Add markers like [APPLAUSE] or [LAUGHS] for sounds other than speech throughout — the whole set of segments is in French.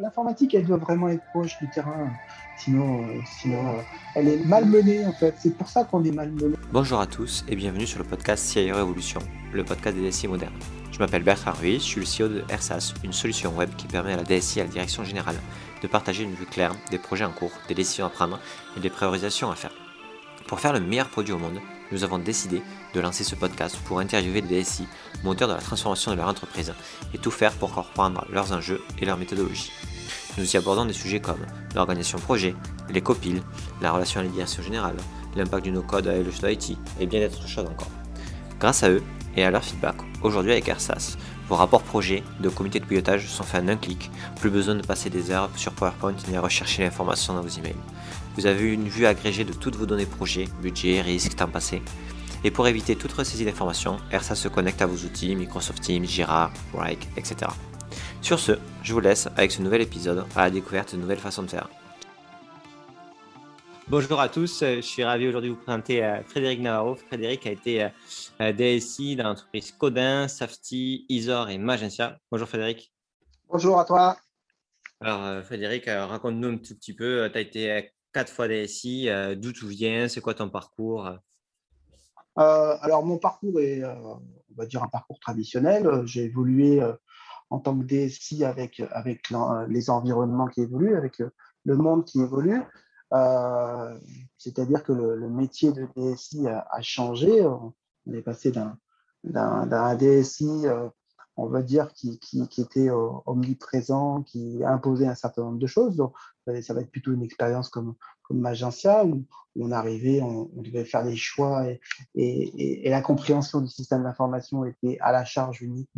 l'informatique, elle doit vraiment être proche du terrain. Sinon, euh, sinon euh, elle est malmenée en fait. C'est pour ça qu'on est malmené. Bonjour à tous et bienvenue sur le podcast CIO Révolution, le podcast des DSI modernes. Je m'appelle Bertrand Ruiz, je suis le CEO de RSAS, une solution web qui permet à la DSI et à la direction générale de partager une vue claire des projets en cours, des décisions à prendre et des priorisations à faire. Pour faire le meilleur produit au monde, nous avons décidé de lancer ce podcast pour interviewer les DSI, moteurs de la transformation de leur entreprise, et tout faire pour comprendre leurs enjeux et leurs méthodologies. Nous y abordons des sujets comme l'organisation projet, les copiles, la relation à la générale, l'impact du no-code à le IT, et bien d'autres choses encore. Grâce à eux et à leur feedback, aujourd'hui avec AirSAS, vos rapports projets de comité de pilotage sont faits en un clic, plus besoin de passer des heures sur PowerPoint ni à rechercher l'information dans vos emails. Vous avez une vue agrégée de toutes vos données projets, budget, risque, temps passé. Et pour éviter toute ressaisie d'informations, RSA se connecte à vos outils Microsoft Teams, Jira, Wrike, etc. Sur ce, je vous laisse avec ce nouvel épisode à la découverte de nouvelles façons de faire. Bonjour à tous, je suis ravi aujourd'hui de vous présenter euh, Frédéric Navarro. Frédéric a été euh, euh, DSI dans l'entreprise Codin, Safety, Isor et Magentia. Bonjour Frédéric. Bonjour à toi. Alors Frédéric, raconte-nous un tout petit peu, tu as été quatre fois DSI. Euh, d'où tu viens C'est quoi ton parcours? Euh, Alors, mon parcours est, euh, on va dire, un parcours traditionnel. J'ai évolué en tant que DSI avec, avec les environnements qui évoluent, avec le monde qui évolue. C'est-à-dire que le, métier de DSI a, changé. On est passé d'un DSI on va dire, qui, était omniprésent, qui imposait un certain nombre de choses. Donc, ça va être plutôt une expérience comme, comme Magencia, où on arrivait, on, devait faire des choix et, la compréhension du système d'information était à la charge unique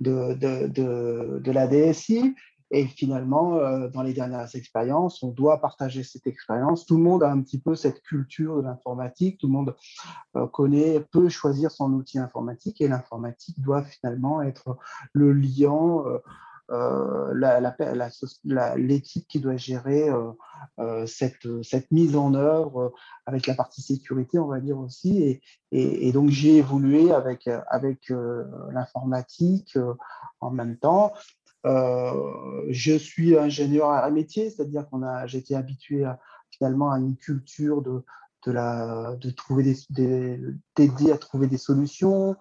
de, de, la DSI. Et finalement, euh, dans les dernières expériences, on doit partager cette expérience. Tout le monde a un petit peu cette culture de l'informatique. Tout le monde euh, connaît, peut choisir son outil informatique et l'informatique doit finalement être le lien, euh, l'équipe qui doit gérer cette, mise en œuvre avec la partie sécurité, on va dire aussi. Et, donc, j'ai évolué avec l'informatique en même temps. Euh, je suis ingénieur à métier, c'est-à-dire qu'on a, été habitué finalement à une culture de, de, la, de trouver des, d'aider à trouver des solutions,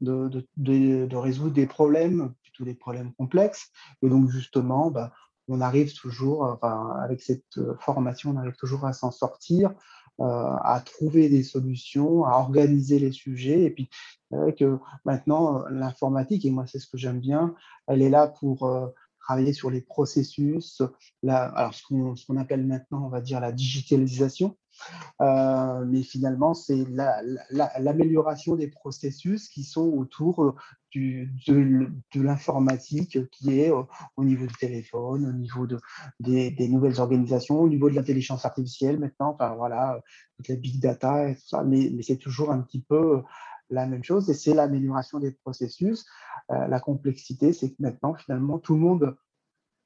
de, de, résoudre des problèmes, plutôt des problèmes complexes. Et donc justement, bah, on arrive toujours, enfin, avec cette formation, on arrive toujours à s'en sortir, euh, à trouver des solutions, à organiser les sujets. Et puis, c'est vrai que maintenant, l'informatique, et moi, c'est ce que j'aime bien, elle est là pour euh, travailler sur les processus, alors ce qu'on appelle maintenant, on va dire, la digitalisation. Euh, mais finalement, c'est l'amélioration des processus qui sont autour euh, de, l'informatique, qui est au niveau du téléphone, au niveau de, des, nouvelles organisations, au niveau de l'intelligence artificielle maintenant, enfin voilà, toute la big data et tout ça, mais, c'est toujours un petit peu la même chose et c'est l'amélioration des processus. Euh, la complexité, c'est que maintenant, finalement, tout le monde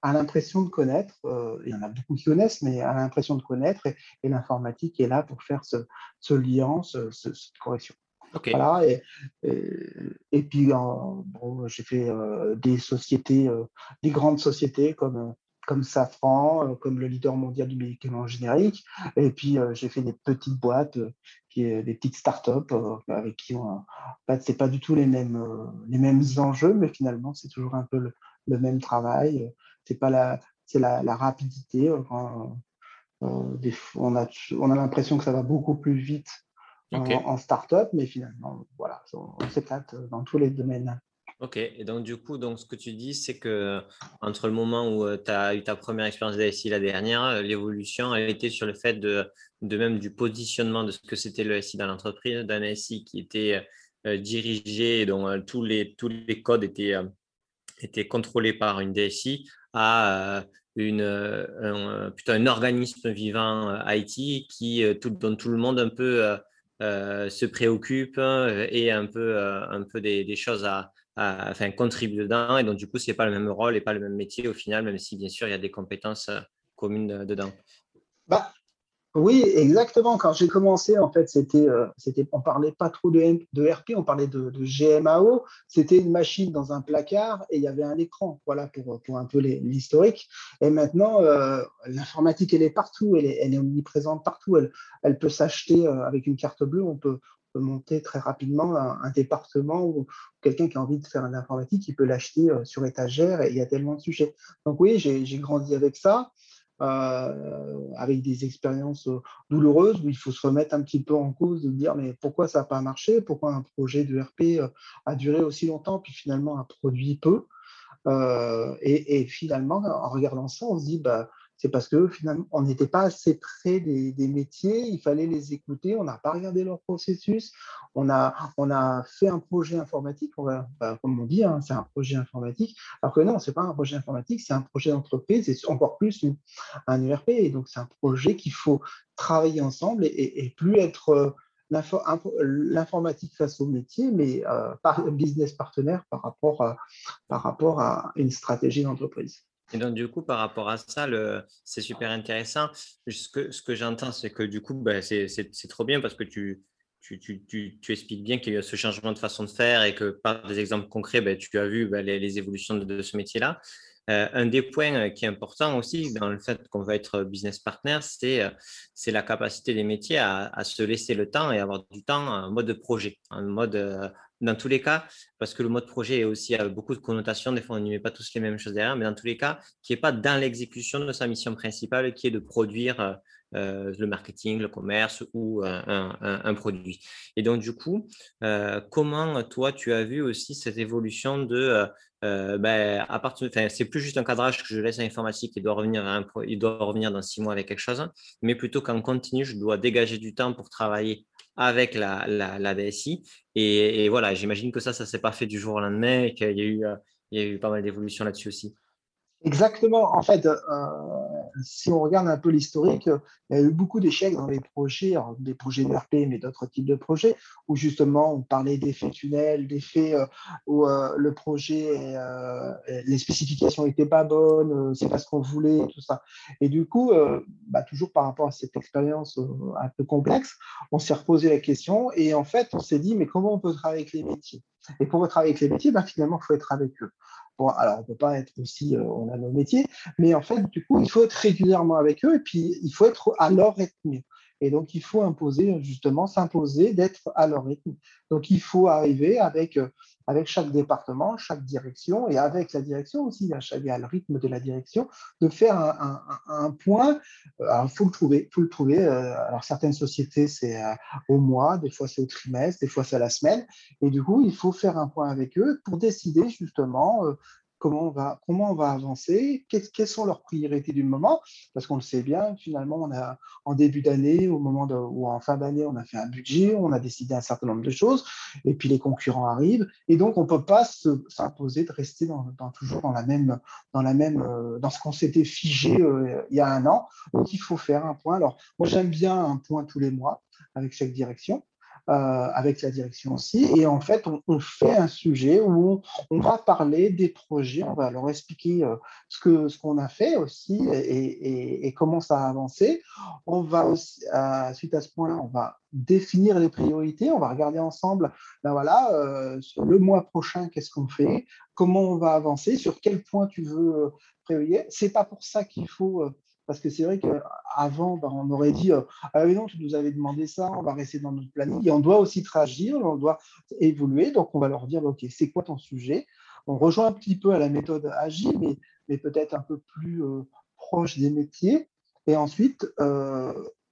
a l'impression de connaître, euh, il y en a beaucoup qui connaissent, mais a l'impression de connaître et, l'informatique est là pour faire ce, lien, ce, cette correction. Voilà, et, et, puis bon, j'ai fait euh, des sociétés, des grandes sociétés comme comme Safran, comme le leader mondial du médicament générique. Et puis, j'ai fait des petites boîtes des petites startups euh, avec qui on, en fait, pas du tout les mêmes, euh, les mêmes enjeux, mais finalement, c'est toujours un peu le, même travail. C'est pas la, c'est la, rapidité. Euh, on a, on a l'impression que ça va beaucoup plus vite en, en startup, mais finalement, voilà, on s'éclate dans tous les domaines. Ok, et donc du coup, donc, ce que tu dis, c'est que entre le moment où tu as eu ta première expérience d'ASI, la dernière, l'évolution a été sur le fait de, de même du positionnement de ce que c'était le SI dans l'entreprise, d'un SI qui était dirigé, dont tous, les, tous les codes étaient, étaient contrôlés par une DSI, à une, un, plutôt un organisme vivant IT qui, tout, dont tout le monde un peu se préoccupe et un peu, un peu des, choses à enfin, contribue dedans. Et donc, du coup, ce n'est pas le même rôle et pas le même métier au final, même si, bien sûr, il y a des compétences euh, communes euh, dedans. Bah, Oui, exactement. Quand j'ai commencé, en fait, c'était, euh, on parlait pas trop de, de RP, on parlait de, GMAO. C'était une machine dans un placard et il y avait un écran. Voilà pour, un peu l'historique. Et maintenant, euh, l'informatique, elle est partout, elle est, omniprésente partout. Elle, peut s'acheter euh, avec une carte bleue. On peut, monter très rapidement un, département ou quelqu'un qui a envie de faire un informatique, il peut l'acheter sur étagère et il y a tellement de sujets. Donc oui, j'ai grandi avec ça. Euh, avec des expériences euh, douloureuses où il faut se remettre un petit peu en cause, de dire mais pourquoi ça n'a pas marché, pourquoi un projet de RP euh, a duré aussi longtemps, puis finalement a produit peu? et, et, finalement, en regardant ça, on se dit bah, c'est parce que finalement, on n'était pas assez près des, métiers, il fallait les écouter, on n'a pas regardé leur processus, on a, on a fait un projet informatique, bah, comme on dit, hein, c'est un projet informatique, alors que non, ce n'est pas un projet informatique, c'est un projet d'entreprise, c'est encore plus un URP, et donc c'est un projet qu'il faut travailler ensemble et, plus être euh, l'informatique face au métier, mais euh, par business partenaire par rapport à, par rapport à une stratégie d'entreprise. Et donc, du coup, par rapport à ça, c'est super intéressant. Ce que, j'entends, c'est que du coup, ben, c'est trop bien parce que tu, expliques bien qu'il y a ce changement de façon de faire et que par des exemples concrets, ben, tu as vu ben, les, évolutions de, ce métier-là. Euh, un des points euh, qui est important aussi dans le fait qu'on va être business partner, c'est euh, la capacité des métiers à, à, se laisser le temps et avoir du temps en mode projet, en mode dans tous les cas, parce que le mode projet est aussi a beaucoup de connotations, des fois on n'y met pas tous les mêmes choses derrière, mais dans tous les cas, qui n'est pas dans l'exécution de sa mission principale, qui est de produire euh, le marketing, le commerce ou un, produit. Et donc du coup, euh, comment toi tu as vu aussi cette évolution de euh, ben, c'est plus juste un cadrage que je laisse à l'informatique, il il doit revenir dans six mois avec quelque chose, mais plutôt qu'en continu, je dois dégager du temps pour travailler avec la, la, la DSI. Et, voilà, j'imagine que ça, ça ne s'est pas fait du jour au lendemain et qu'il y, a eu, euh, il y a eu pas mal d'évolutions là-dessus aussi. Exactement. En fait, euh, si on regarde un peu l'historique, il y a eu beaucoup d'échecs dans les projets, des projets d'ERP, mais d'autres types de projets, où justement on parlait d'effets tunnels, d'effets euh, où euh, le projet, les spécifications n'étaient pas bonnes, c'est pas ce qu'on voulait, tout ça. Et du coup, bah, toujours par rapport à cette expérience un peu complexe, on s'est reposé la question et en fait, on s'est dit, mais comment on peut travailler avec les métiers? Et pour travailler avec les métiers, bah, finalement, il faut être avec eux alors, on ne peut pas être aussi, euh, on a nos métiers, mais en fait, du coup, il faut être régulièrement avec eux et puis il faut être à leur rythme. Et donc, il faut imposer, justement, s'imposer d'être à leur rythme. Donc, il faut arriver avec, euh, avec chaque département, chaque direction, et avec la direction aussi, à chaque, à le rythme de la direction, de faire un, point. Euh, il faut le trouver. Il faut le trouver. Alors, certaines sociétés, c'est au mois, des fois, c'est au trimestre, des fois, c'est à la semaine. Et du coup, il faut faire un point avec eux pour décider, justement, comment on va, comment on va avancer, quelles, sont leurs priorités du moment, parce qu'on le sait bien, finalement, on a en début d'année, au moment ou en fin d'année, on a fait un budget, on a décidé un certain nombre de choses, et puis les concurrents arrivent, et donc on ne peut pas s'imposer de rester dans, toujours dans la même, dans la même, euh, dans ce qu'on s'était figé euh, il y a un an. Donc il faut faire un point. Alors moi j'aime bien un point tous les mois avec chaque direction. Euh, avec la direction aussi. Et en fait, on, fait un sujet où on, va parler des projets, on va leur expliquer euh, ce qu'on ce qu'on a fait aussi et, comment ça a avancé. On va aussi, suite à ce point-là, on va définir les priorités, on va regarder ensemble, ben voilà, euh, le mois prochain, qu'est-ce qu'on fait, comment on va avancer, sur quel point tu veux prioriser. C'est pas pour ça qu'il faut parce que c'est vrai qu'avant, ben, on aurait dit Ah oui, non, tu nous avais demandé ça, on va rester dans notre planning. Et on doit aussi tragir, on doit évoluer. Donc, on va leur dire Ok, c'est quoi ton sujet? On rejoint un petit peu à la méthode agile, mais, mais peut-être un peu plus proche des métiers. Et ensuite,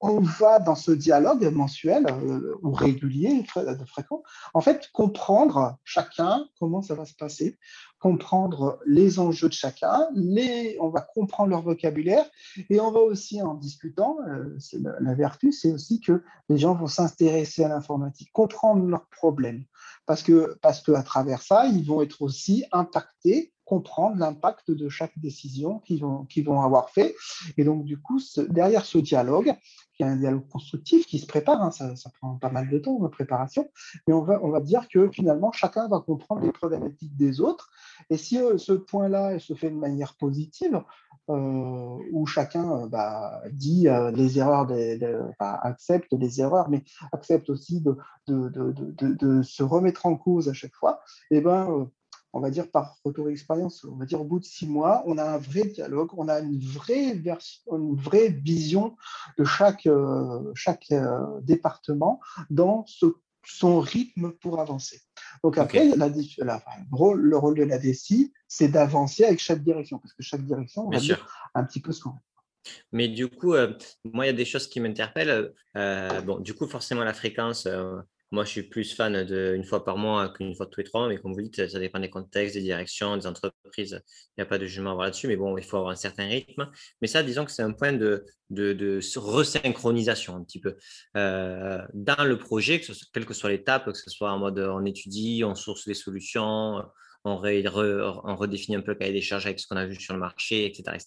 on va dans ce dialogue mensuel euh, ou régulier, de fréquent, en fait, comprendre chacun comment ça va se passer, comprendre les enjeux de chacun, les, on va comprendre leur vocabulaire et on va aussi en discutant, euh, la, la, vertu, c'est aussi que les gens vont s'intéresser à l'informatique, comprendre leurs problèmes, parce que parce que à travers ça, ils vont être aussi impactés comprendre l'impact de chaque décision qu'ils vont, vont avoir fait. Et donc, du coup, derrière ce dialogue, qui est un dialogue constructif qui se prépare, hein, ça, prend pas mal de temps, de préparation, mais on va, on va dire que finalement, chacun va comprendre les problématiques des autres. Et si euh, ce point-là se fait de manière positive, euh, où chacun euh, bah, dit les erreurs, accepte les erreurs, mais accepte aussi de, de, de, de, se remettre en cause à chaque fois, et eh ben, on va dire par retour d'expérience, on va dire au bout de six mois, on a un vrai dialogue, on a une vraie, version, une vraie vision de chaque, euh, chaque euh, département dans son rythme pour avancer. Donc après, la, le, rôle, le rôle de la DSI, c'est d'avancer avec chaque direction, parce que chaque direction, on va dire, un petit peu souvent. Mais du coup, euh, moi, il y a des choses qui m'interpellent. bon, du coup, forcément, la fréquence, moi, je suis plus fan d'une fois par mois qu'une fois tous les trois mais comme vous dites, ça dépend des contextes, des directions, des entreprises. Il n'y a pas de jugement à avoir là-dessus, mais bon, il faut avoir un certain rythme. Mais ça, disons que c'est un point de, de, de, resynchronisation un petit peu. Euh, dans le projet, quelle que soit l'étape, que ce soit en mode on étudie, on source des solutions, on, redéfinit un peu le cahier des charges avec ce qu'on a vu sur le marché, etc.,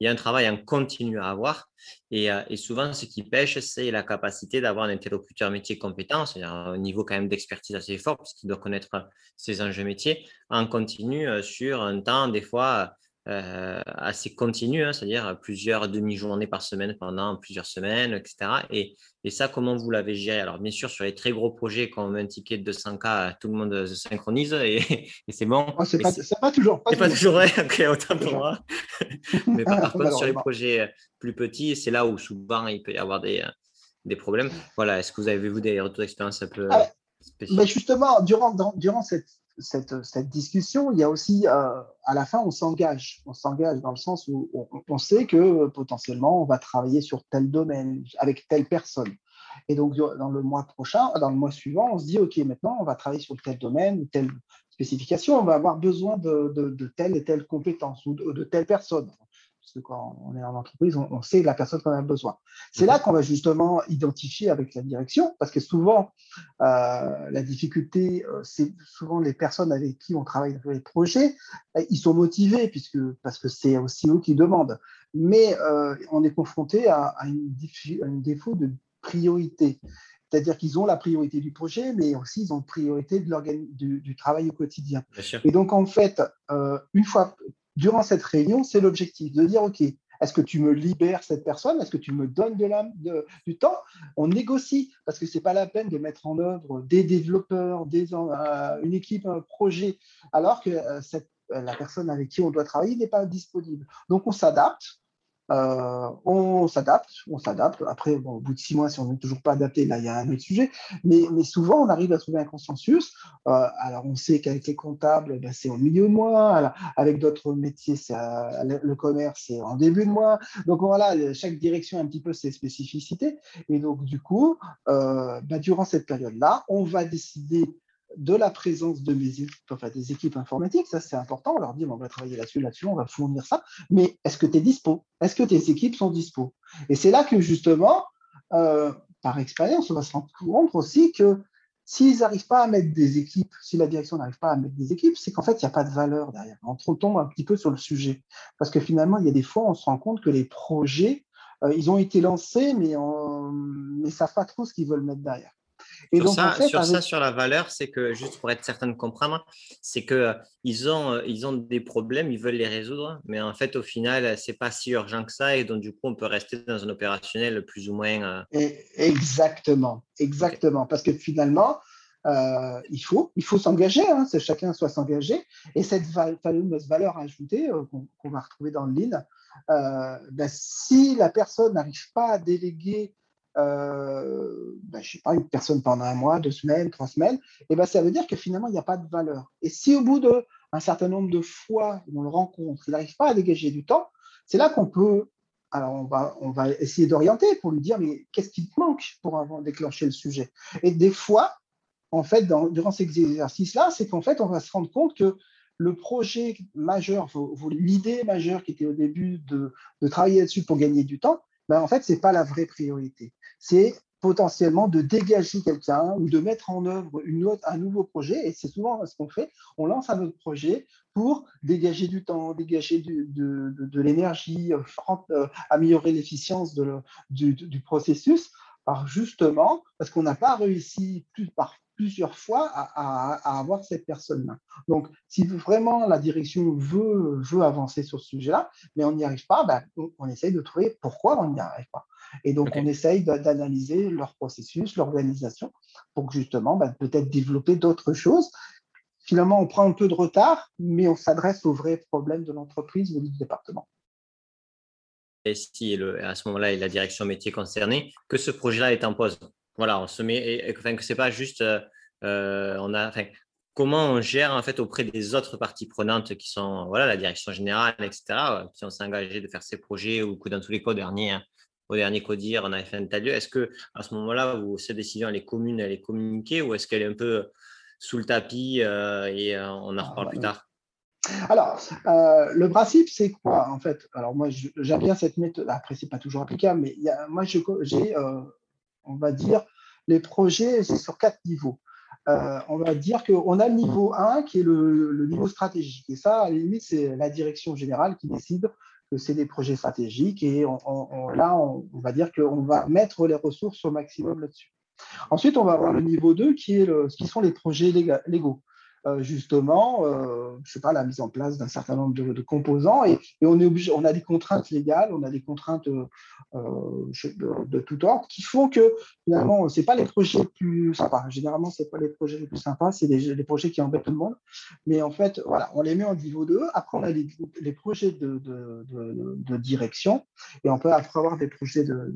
Il y a un travail en continu à avoir. Et, euh, souvent, ce qui pêche, c'est la capacité d'avoir un interlocuteur métier compétent, c'est-à-dire un niveau quand même d'expertise assez fort, puisqu'il doit connaître ses enjeux métiers, en continu euh, sur un temps, des fois, assez continu, hein, c'est-à-dire plusieurs demi-journées par semaine pendant plusieurs semaines, etc. Et, et ça, comment vous l'avez géré? Alors, bien sûr, sur les très gros projets, quand on met un ticket de 200K, tout le monde se synchronise et, [LAUGHS] c'est bon. Oh, c'est pas, pas, toujours. C'est pas toujours vrai, [LAUGHS] ok, autant pour moi. [LAUGHS] Mais par, contre, sur les projets plus petits, c'est là où souvent il peut y avoir des, des problèmes. Voilà, est-ce que vous avez, vous, des retours d'expérience un peu ah, spécifiques mais Justement, durant, durant cette cette, discussion, il y a aussi, euh, à la fin, on s'engage. On s'engage dans le sens où on, sait que potentiellement, on va travailler sur tel domaine, avec telle personne. Et donc, dans le mois prochain, dans le mois suivant, on se dit, OK, maintenant, on va travailler sur tel domaine, telle spécification, on va avoir besoin de, de, telle et telle compétence ou de, de telle personne parce que quand on est en entreprise, on, sait la personne qu'on a besoin. C'est là mhm. qu'on va justement identifier avec la direction, parce que souvent, euh, la difficulté, euh, c'est souvent les personnes avec qui on travaille dans les projets, euh, ils sont motivés, puisque, parce que c'est aussi eux qui demandent. Mais on est confronté à, une, un défaut de priorité. C'est-à-dire qu'ils ont la priorité du projet, mais aussi ils ont la priorité de du, du travail au quotidien. Et donc, en fait, une fois durant cette réunion, c'est l'objectif de dire, OK, est-ce que tu me libères cette personne? Est-ce que tu me donnes de du temps? On négocie parce que ce n'est pas la peine de mettre en œuvre des développeurs, des, euh, une équipe, un projet, alors que euh, la personne avec qui on doit travailler n'est pas disponible. Donc on s'adapte euh, on s'adapte, on s'adapte. Après, au bout de six mois, si on n'est toujours pas adapté, là, il y a un autre sujet. Mais, souvent, on arrive à trouver un consensus. Euh, alors, on sait qu'avec les comptables, ben, c'est au milieu de mois. avec d'autres métiers, c'est le commerce, c'est en début de mois. Donc, voilà, chaque direction a un petit peu ses spécificités. Et donc, du coup, euh, ben, durant cette période-là, on va décider de la présence de mes enfin des équipes informatiques, ça c'est important, on leur dit on va travailler là-dessus, là-dessus, on va fournir ça, mais est-ce que tu es dispo? Est-ce que tes équipes sont dispo? Et c'est là que justement, euh, par expérience, on va se rendre compte aussi que s'ils n'arrivent pas à mettre des équipes, si la direction n'arrive pas à mettre des équipes, c'est qu'en fait, il n'y a pas de valeur derrière. On tombe un petit peu sur le sujet. Parce que finalement, il y a des fois, on se rend compte que les projets, euh, ils ont été lancés, mais ils ne savent pas trop ce qu'ils veulent mettre derrière sur ça, sur, ça sur la valeur, c'est que, juste pour être certain de comprendre, c'est qu'ils euh, ils ont, euh, ils ont des problèmes, ils veulent les résoudre, mais en fait, au final, c'est pas si urgent que ça, et donc, du coup, on peut rester dans un opérationnel plus ou moins. Euh, exactement, exactement. Parce que finalement, il faut, il faut s'engager, hein, chacun soit s'engager. Et cette fameuse valeur ajoutée qu'on va retrouver dans le lean, ben, si la personne n'arrive pas à déléguer euh, ben, sais pas, une personne pendant un mois, deux semaines, trois semaines, et ben, ça veut dire que finalement, il n'y a pas de valeur. Et si au bout d'un certain nombre de fois on le rencontre, il n'arrive pas à dégager du temps, c'est là qu'on peut, alors on va, essayer d'orienter pour lui dire, mais qu'est-ce qui te manque pour avoir déclenché le sujet? Et des fois, en fait, durant ces exercices-là, c'est qu'en fait, on va se rendre compte que le projet majeur, l'idée majeure qui était au début de, de travailler là-dessus pour gagner du temps, ben, en fait, ce n'est pas la vraie priorité. C'est potentiellement de dégager quelqu'un ou de mettre en œuvre une un nouveau projet. Et c'est souvent ce qu'on fait. On lance un autre projet pour dégager du temps, dégager de, de, l'énergie, euh, améliorer l'efficience du, processus, par justement parce qu'on n'a pas réussi plus, par plusieurs fois à, avoir cette personne-là. Donc, si vraiment la direction veut, veut avancer sur ce sujet-là, mais on n'y arrive pas, ben, on, essaye de trouver pourquoi on n'y arrive pas. Et donc, on essaye d'analyser leur processus, l'organisation, pour justement ben, peut-être développer d'autres choses. Finalement, on prend un peu de retard, mais on s'adresse aux vrais problèmes de l'entreprise ou du département. Et si à ce moment-là, la direction métier concernée, que ce projet-là est en pause voilà, on se met, et, enfin, que c'est pas juste, euh, euh, on a, enfin, comment on gère en fait auprès des autres parties prenantes qui sont, voilà, la direction générale, etc., qui ont s'engagé de faire ces projets ou que dans tous les cas, au dernier, au dernier CODIR, on avait fait un tas de lieu. Est-ce que à ce moment-là, où cette décision elle est commune, elle est communiquée, ou est-ce qu'elle est un peu sous le tapis euh, et on en reparle plus tard? Alors, le principe, c'est quoi en fait? Alors, moi, j'aime bien cette méthode. Après, c'est pas toujours applicable, mais moi, j'ai on va dire, les projets, c'est sur quatre niveaux. Euh, on va dire qu'on a le niveau 1 qui est le, niveau stratégique. Et ça, à la limite, c'est la direction générale qui décide que c'est des projets stratégiques. Et là, on, va dire qu'on va mettre les ressources au maximum là-dessus. Ensuite, on va avoir le niveau 2 qui est le, qui sont les projets légaux. Euh, justement, euh, je sais pas, la mise en place d'un certain nombre de, composants et, on est obligé, on a des contraintes légales, on a des contraintes euh, de, tout ordre qui font que finalement, c'est pas les projets les plus sympas. Généralement, c'est pas les projets les plus sympas, c'est les, projets qui embêtent tout le monde. Mais en fait, voilà, on les met en niveau 2. Après, on a les, projets de, direction et on peut après avoir des projets de,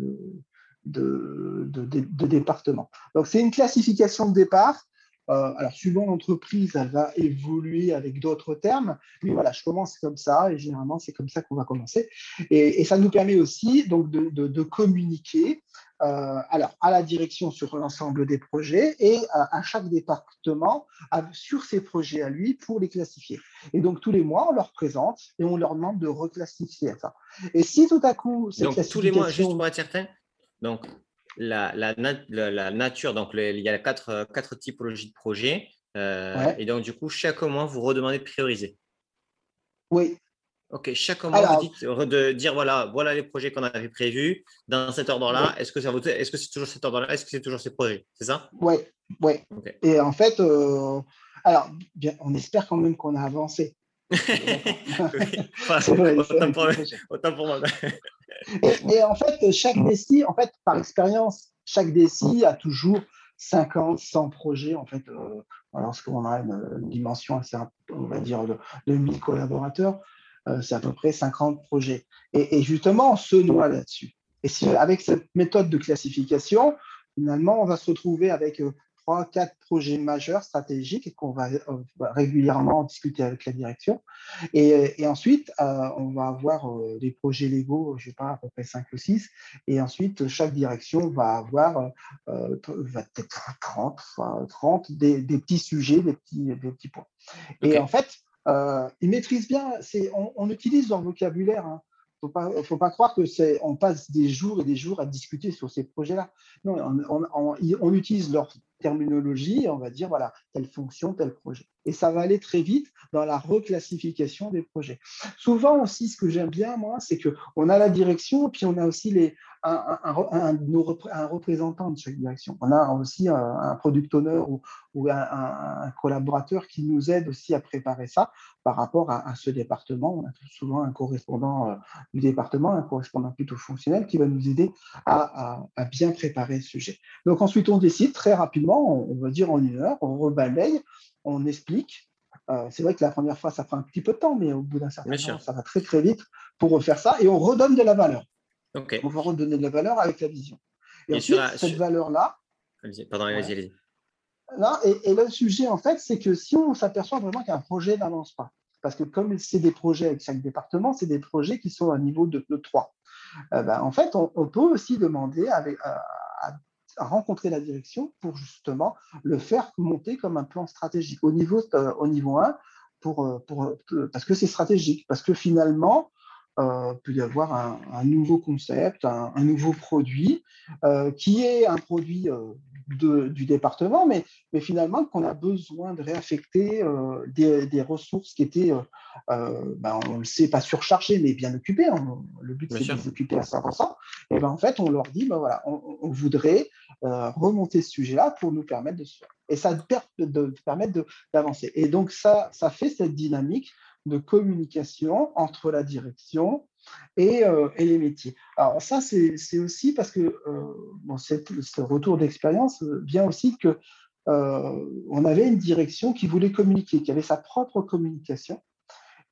de, département. Donc, c'est une classification de départ euh, alors, suivant l'entreprise, elle va évoluer avec d'autres termes. Mais voilà, je commence comme ça et généralement, c'est comme ça qu'on va commencer. Et, ça nous permet aussi donc, de, communiquer euh, alors, à la direction sur l'ensemble des projets et à, chaque département sur ses projets à lui pour les classifier. Et donc, tous les mois, on leur présente et on leur demande de reclassifier ça. Et si tout à coup, donc, tous les mois, juste pour être certain, donc la, la, nature. Donc, il y a quatre, quatre typologies de projets. Euh, et donc, du coup, chaque mois, vous redemandez de prioriser. Oui. Ok, chaque mois, vous dites de dire voilà, voilà les projets qu'on avait prévus dans cet ordre-là. Est-ce que est-ce que c'est toujours cet ordre-là? Est-ce que c'est toujours ces projets? C'est ça? Oui, oui. Et en fait, euh, alors, bien, on espère quand même qu'on a avancé. [LAUGHS] [LAUGHS] autant, pour, moi. Et, en fait, chaque DSI, en fait, par expérience, chaque DSI a toujours 50, 100 projets, en fait, euh, lorsqu'on a une, dimension assez, on va dire, de, 1000 collaborateurs, euh, c'est à peu près 50 projets. Et, justement, on se noie là-dessus. Et si, avec cette méthode de classification, finalement, on va se retrouver avec euh, trois, quatre projets majeurs stratégiques et qu'on va, euh, régulièrement discuter avec la direction. Et, ensuite, euh, on va avoir euh, des projets légaux, je ne sais pas, à peu près 5 ou 6. Et ensuite, chaque direction va avoir va peut-être 30, 30 des, petits sujets, des petits, des petits points. Et en fait, ils maîtrisent bien, on, on, utilise leur vocabulaire. Hein faut pas, faut pas croire que c'est, on passe des jours et des jours à discuter sur ces projets-là. Non, on, utilise leur terminologie, on va dire voilà telle fonction, tel projet, et ça va aller très vite dans la reclassification des projets. Souvent aussi, ce que j'aime bien moi, c'est que on a la direction, puis on a aussi les, un, un, représentant de chaque direction. On a aussi un, product owner ou, un, collaborateur qui nous aide aussi à préparer ça par rapport à, ce département. On a souvent un correspondant euh, du département, un correspondant plutôt fonctionnel qui va nous aider à, bien préparer ce sujet. Donc ensuite, on décide très rapidement, on, va dire en une heure, on rebalaye, on explique. Euh, c'est vrai que la première fois, ça prend un petit peu de temps, mais au bout d'un certain temps, ça va très très vite pour refaire ça et on redonne de la valeur. On va redonner de la valeur avec la vision. Et, ensuite, cette valeur-là. Pardon, vas-y, allez-y. Et, et, le sujet, en fait, c'est que si on s'aperçoit vraiment qu'un projet n'avance pas, parce que comme c'est des projets avec chaque département, c'est des projets qui sont à niveau de, 3. Euh, ben, en fait, on, peut aussi demander avec, à, rencontrer la direction pour justement le faire monter comme un plan stratégique au niveau, euh, au niveau 1, pour, euh, pour, parce que c'est stratégique, parce que finalement, euh, peut y avoir un, nouveau concept, un, nouveau produit, euh, qui est un produit euh, du département, mais, mais finalement qu'on a besoin de réaffecter des, ressources qui étaient, ben, on le sait, pas surchargées, mais bien occupées. Le but, c'est de les occuper à 100%. Et ben, en fait, on leur dit, ben, voilà, on, voudrait remonter ce sujet-là pour nous permettre de et ça de, permettre d'avancer. Et donc, ça, ça fait cette dynamique de communication entre la direction et, euh, et les métiers. Alors ça, c'est aussi parce que euh, ce retour d'expérience vient aussi que euh, on avait une direction qui voulait communiquer, qui avait sa propre communication.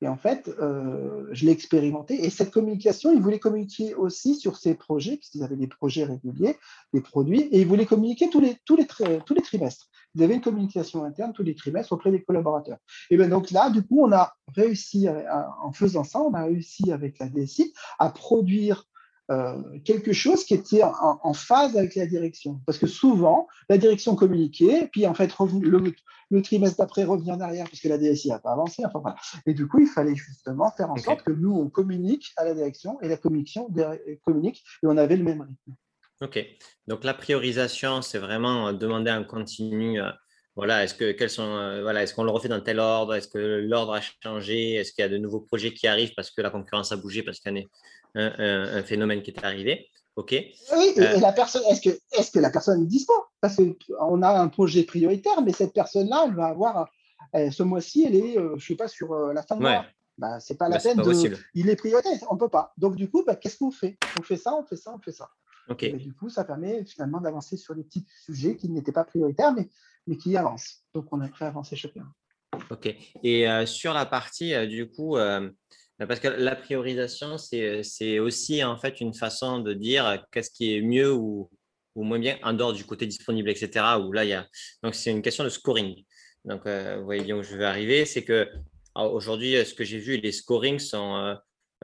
Et en fait, euh, je l'ai expérimenté. Et cette communication, ils voulaient communiquer aussi sur ces projets, puisqu'ils avaient des projets réguliers, des produits, et ils voulaient communiquer tous les, trimestres. Ils avaient une communication interne tous les trimestres auprès des collaborateurs. Et bien donc là, du coup, on a réussi, en faisant ça, on a réussi avec la DSI à produire euh, quelque chose qui était en, phase avec la direction. Parce que souvent, la direction communiquait, puis en fait, le, trimestre d'après revient en arrière, puisque la DSI n'a pas avancé. Enfin, voilà. Et du coup, il fallait justement faire en sorte que nous, on communique à la direction et la communication communique, et on avait le même rythme. Ok. Donc, la priorisation, c'est vraiment demander en continu. Euh, voilà, est-ce que quels sont, voilà, est-ce qu'on le refait dans tel ordre? Est-ce que l'ordre a changé? Est-ce qu'il y a de nouveaux projets qui arrivent parce que la concurrence a bougé, parce qu'il y a un, phénomène qui est arrivé? OK. Oui, et, euh, la personne, est-ce que, est que la personne est dispo Parce qu'on a un projet prioritaire, mais cette personne-là, elle va avoir, euh, ce mois-ci, elle est, euh, je ne sais pas, sur la fin de mois. Bah, c'est pas la bah, peine de. Il est prioritaire, on ne peut pas. Donc, du coup, bah, qu'est-ce qu'on fait? On fait ça, on fait ça, on fait ça. Et du coup, ça permet finalement d'avancer sur des petits sujets qui n'étaient pas prioritaires, mais, mais qui avancent. Donc, on a prêt à avancer chacun. Ok. Et sur la partie, du coup, bah, parce que la priorisation, c'est aussi en fait une façon de dire qu'est-ce qui est mieux ou, ou, moins bien en dehors du côté disponible, etc. Où là, y a... Donc, c'est une question de scoring. Donc, euh, vous voyez bien où je vais arriver. C'est que aujourd'hui, ce que j'ai vu, les scorings sont euh,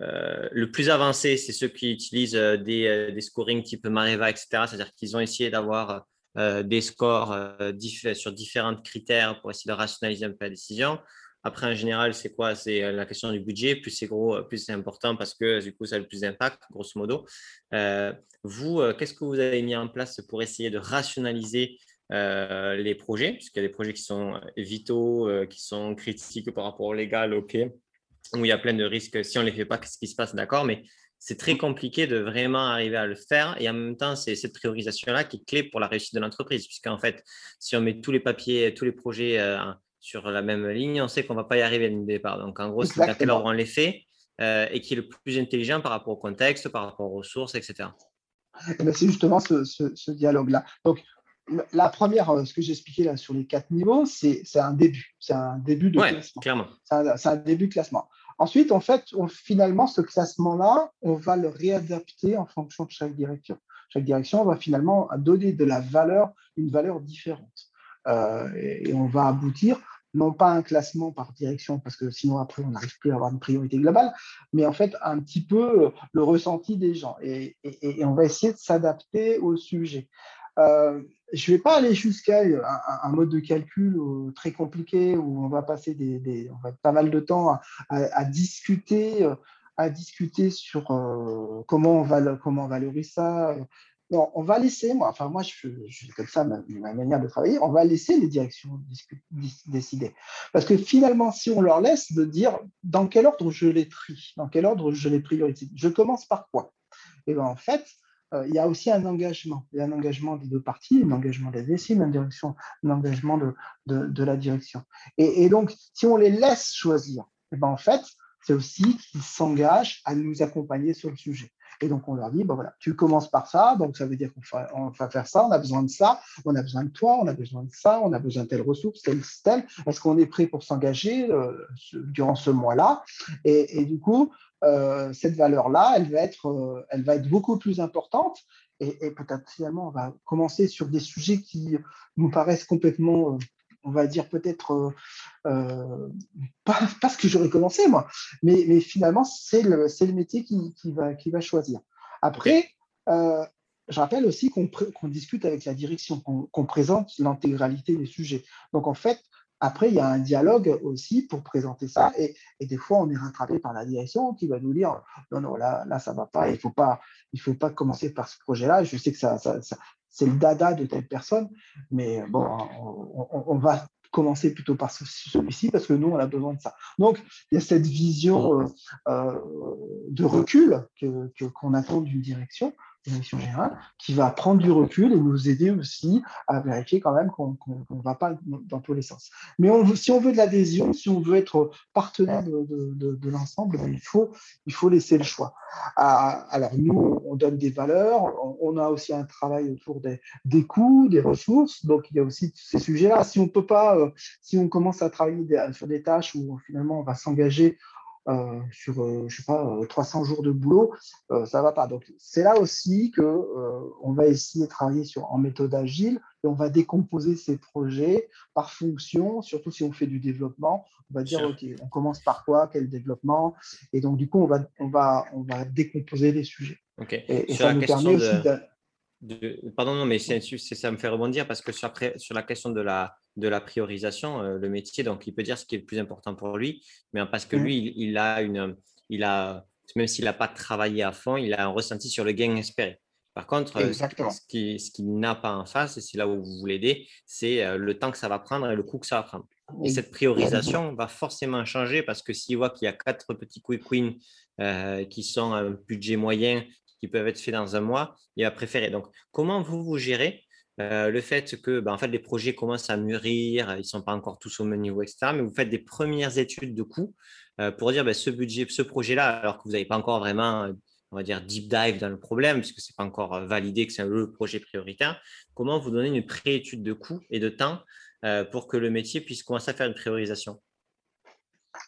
euh, le plus avancé, c'est ceux qui utilisent des, des scorings type Mareva, etc. C'est-à-dire qu'ils ont essayé d'avoir des scores sur différents critères pour essayer de rationaliser un peu la décision. Après, en général, c'est quoi? C'est euh, la question du budget. Plus c'est gros, euh, plus c'est important parce que du coup, ça a le plus d'impact, grosso modo. Euh, vous, qu'est-ce que vous avez mis en place pour essayer de rationaliser les projets? Puisqu'il y a des projets qui sont vitaux, qui sont critiques par rapport au légal, OK, où il y a plein de risques. Si on ne les fait pas, qu'est-ce qui se passe? D'accord, mais c'est très compliqué de vraiment arriver à le faire. Et en même temps, c'est cette priorisation-là qui est clé pour la réussite de l'entreprise. Puisqu'en fait, si on met tous les papiers, tous les projets sur la même ligne, on sait qu'on ne va pas y arriver au départ. Donc, en gros, c'est à quel ordre on les fait euh, et qui est le plus intelligent par rapport au contexte, par rapport aux ressources, etc. Eh ben, c'est justement ce, dialogue-là. Donc, la première, euh, ce que j'expliquais là sur les quatre niveaux, c'est un début. C'est un début de classement. Clairement. C'est un, début de classement. Ensuite, en fait, finalement, ce classement-là, on va le réadapter en fonction de chaque direction. Chaque direction va finalement donner de la valeur, une valeur différente. Euh, et, on va aboutir non pas un classement par direction, parce que sinon après on n'arrive plus à avoir une priorité globale, mais en fait un petit peu le ressenti des gens. Et, on va essayer de s'adapter au sujet. Euh, je ne vais pas aller jusqu'à un, mode de calcul euh, très compliqué où on va passer pas mal de temps à, discuter, à discuter sur comment, on va, comment on valorise ça, on va laisser, moi, enfin moi je, suis comme ça ma, manière de travailler, on va laisser les directions décider. Parce que finalement, si on leur laisse de dire dans quel ordre je les trie, dans quel ordre je les priorise, je commence par quoi? Et bien en fait, euh, il y a aussi un engagement. Il y a un engagement des deux parties, un engagement des DSI, un engagement de, de, la direction. Et, donc, si on les laisse choisir, et ben en fait, c'est aussi qu'ils s'engagent à nous accompagner sur le sujet. Et donc, on leur dit, bon, voilà, tu commences par ça, donc ça veut dire qu'on va, faire ça, on a besoin de ça, on a besoin de toi, on a besoin de ça, on a besoin de telle ressource, telle, telle. Est-ce qu'on est prêt pour s'engager euh, durant ce mois-là? Et, du coup, euh, cette valeur-là, elle, va être, euh, elle va être beaucoup plus importante. Et, et peut-être finalement, on va commencer sur des sujets qui nous paraissent complètement on va dire peut-être euh, euh, pas, ce que j'aurais commencé moi, mais, mais finalement c'est le, le, métier qui, qui, va, qui va choisir. Après, euh, je rappelle aussi qu'on discute avec la direction, qu'on présente l'intégralité des sujets. Donc en fait, après, il y a un dialogue aussi pour présenter ça. Et, des fois, on est rattrapé par la direction qui va nous dire non, non, là, là ça ne va pas. Il ne faut, pas, faut pas commencer par ce projet-là. Je sais que ça, c'est le dada de telle personne, mais bon, on, va commencer plutôt par celui-ci parce que nous, on a besoin de ça. Donc, il y a cette vision euh, euh, de recul qu'on que, qu'on attend d'une direction direction générale, qui va prendre du recul et nous aider aussi à vérifier quand même qu'on ne va pas dans tous les sens. Mais on, si on veut de l'adhésion, si on veut être partenaire de, l'ensemble, ben, il faut, il faut laisser le choix. Alors nous, on donne des valeurs, on, a aussi un travail autour des, des coûts, des ressources, donc il y a aussi ces sujets-là. Si on peut pas, euh, si on commence à travailler sur des tâches où finalement on va s'engager euh, sur, euh, je sais pas, 300 euh, jours de boulot, ça va pas. Donc, c'est là aussi que on va essayer de travailler sur, en méthode agile et on va décomposer ces projets par fonction, surtout si on fait du développement. On va dire, OK, on commence par quoi, quel développement? Et donc, du coup, on va, on va, on va décomposer les sujets. Et, ça nous permet aussi pardon, non, mais ça me fait rebondir parce que sur, sur la question de la, de la priorisation, euh, le métier, donc il peut dire ce qui est le plus important pour lui, mais parce que mmh. lui, il, a une, il a, même s'il n'a pas travaillé à fond, il a un ressenti sur le gain espéré. Par contre, euh, ce qu'il qui n'a pas en face, et c'est là où vous voulez aider, c'est euh, le temps que ça va prendre et le coût que ça va prendre. Et cette priorisation va forcément changer parce que s'il voit qu'il y a quatre petits quick wins qui sont un budget moyen qui peuvent être faits dans un mois, il va préférer. Donc, comment vous vous gérez euh, le fait que ben, en fait, les projets commencent à mûrir, ils ne sont pas encore tous au même niveau, etc. Mais vous faites des premières études de coûts euh, pour dire ben, ce budget, ce projet-là, alors que vous n'avez pas encore vraiment, on va dire, deep dive dans le problème, puisque ce n'est pas encore euh, validé que c'est le projet prioritaire. Comment vous donnez une pré-étude de coûts et de temps pour que le métier puisse commencer à faire une priorisation?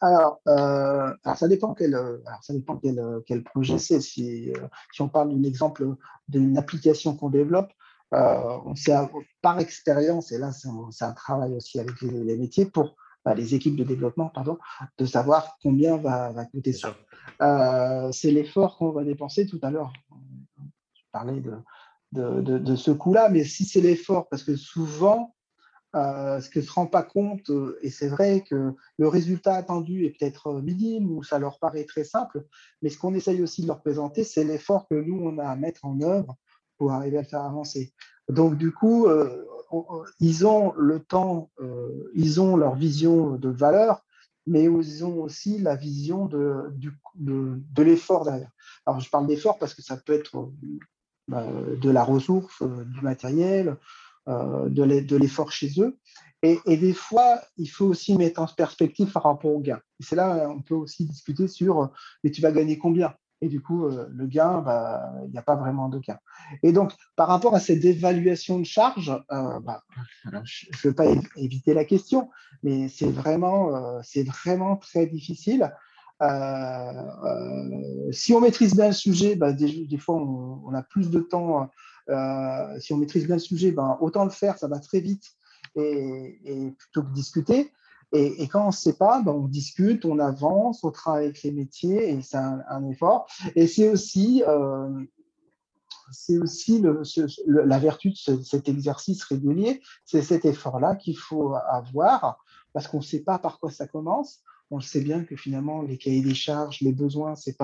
Alors, ça dépend quel, ça dépend quel, projet c'est. Si, si, on parle d'un exemple d'une application qu'on développe, euh, on sait par expérience, et là c'est un, travail aussi avec les, métiers pour bah, les équipes de développement, pardon, de savoir combien va, coûter ça. Euh, c'est l'effort qu'on va dépenser tout à l'heure. Je parlais de, de, ce coût-là, mais si c'est l'effort, parce que souvent, euh, ce que se rend pas compte, et c'est vrai que le résultat attendu est peut-être minime ou ça leur paraît très simple, mais ce qu'on essaye aussi de leur présenter, c'est l'effort que nous, on a à mettre en œuvre pour arriver à le faire avancer. Donc, du coup, euh, ils ont le temps, euh, ils ont leur vision de valeur, mais ils ont aussi la vision de, de, l'effort derrière. Alors, je parle d'effort parce que ça peut être bah, de la ressource, euh, du matériel, de l'effort chez eux. Et, des fois, il faut aussi mettre en perspective par rapport au gain. Et c'est là on peut aussi discuter sur, mais tu vas gagner combien? Et du coup, euh, le gain, bah, il n'y a pas vraiment de gain. Et donc, par rapport à cette évaluation de charge, euh, bah, je ne veux pas éviter la question, mais c'est vraiment, euh, vraiment très difficile. si on maîtrise bien le sujet, bah, des, fois, on, a plus de temps. Si on maîtrise bien le sujet, autant le faire, ça va très vite. Et, plutôt que discuter. Et, quand on ne sait pas, ben on discute, on avance, on travaille avec les métiers et c'est un, effort. Et c'est aussi, euh, aussi la vertu de cet exercice régulier, c'est cet effort-là qu'il faut avoir parce qu'on ne sait pas par quoi ça commence. On sait bien que finalement, les cahiers des charges, les besoins, ce n'est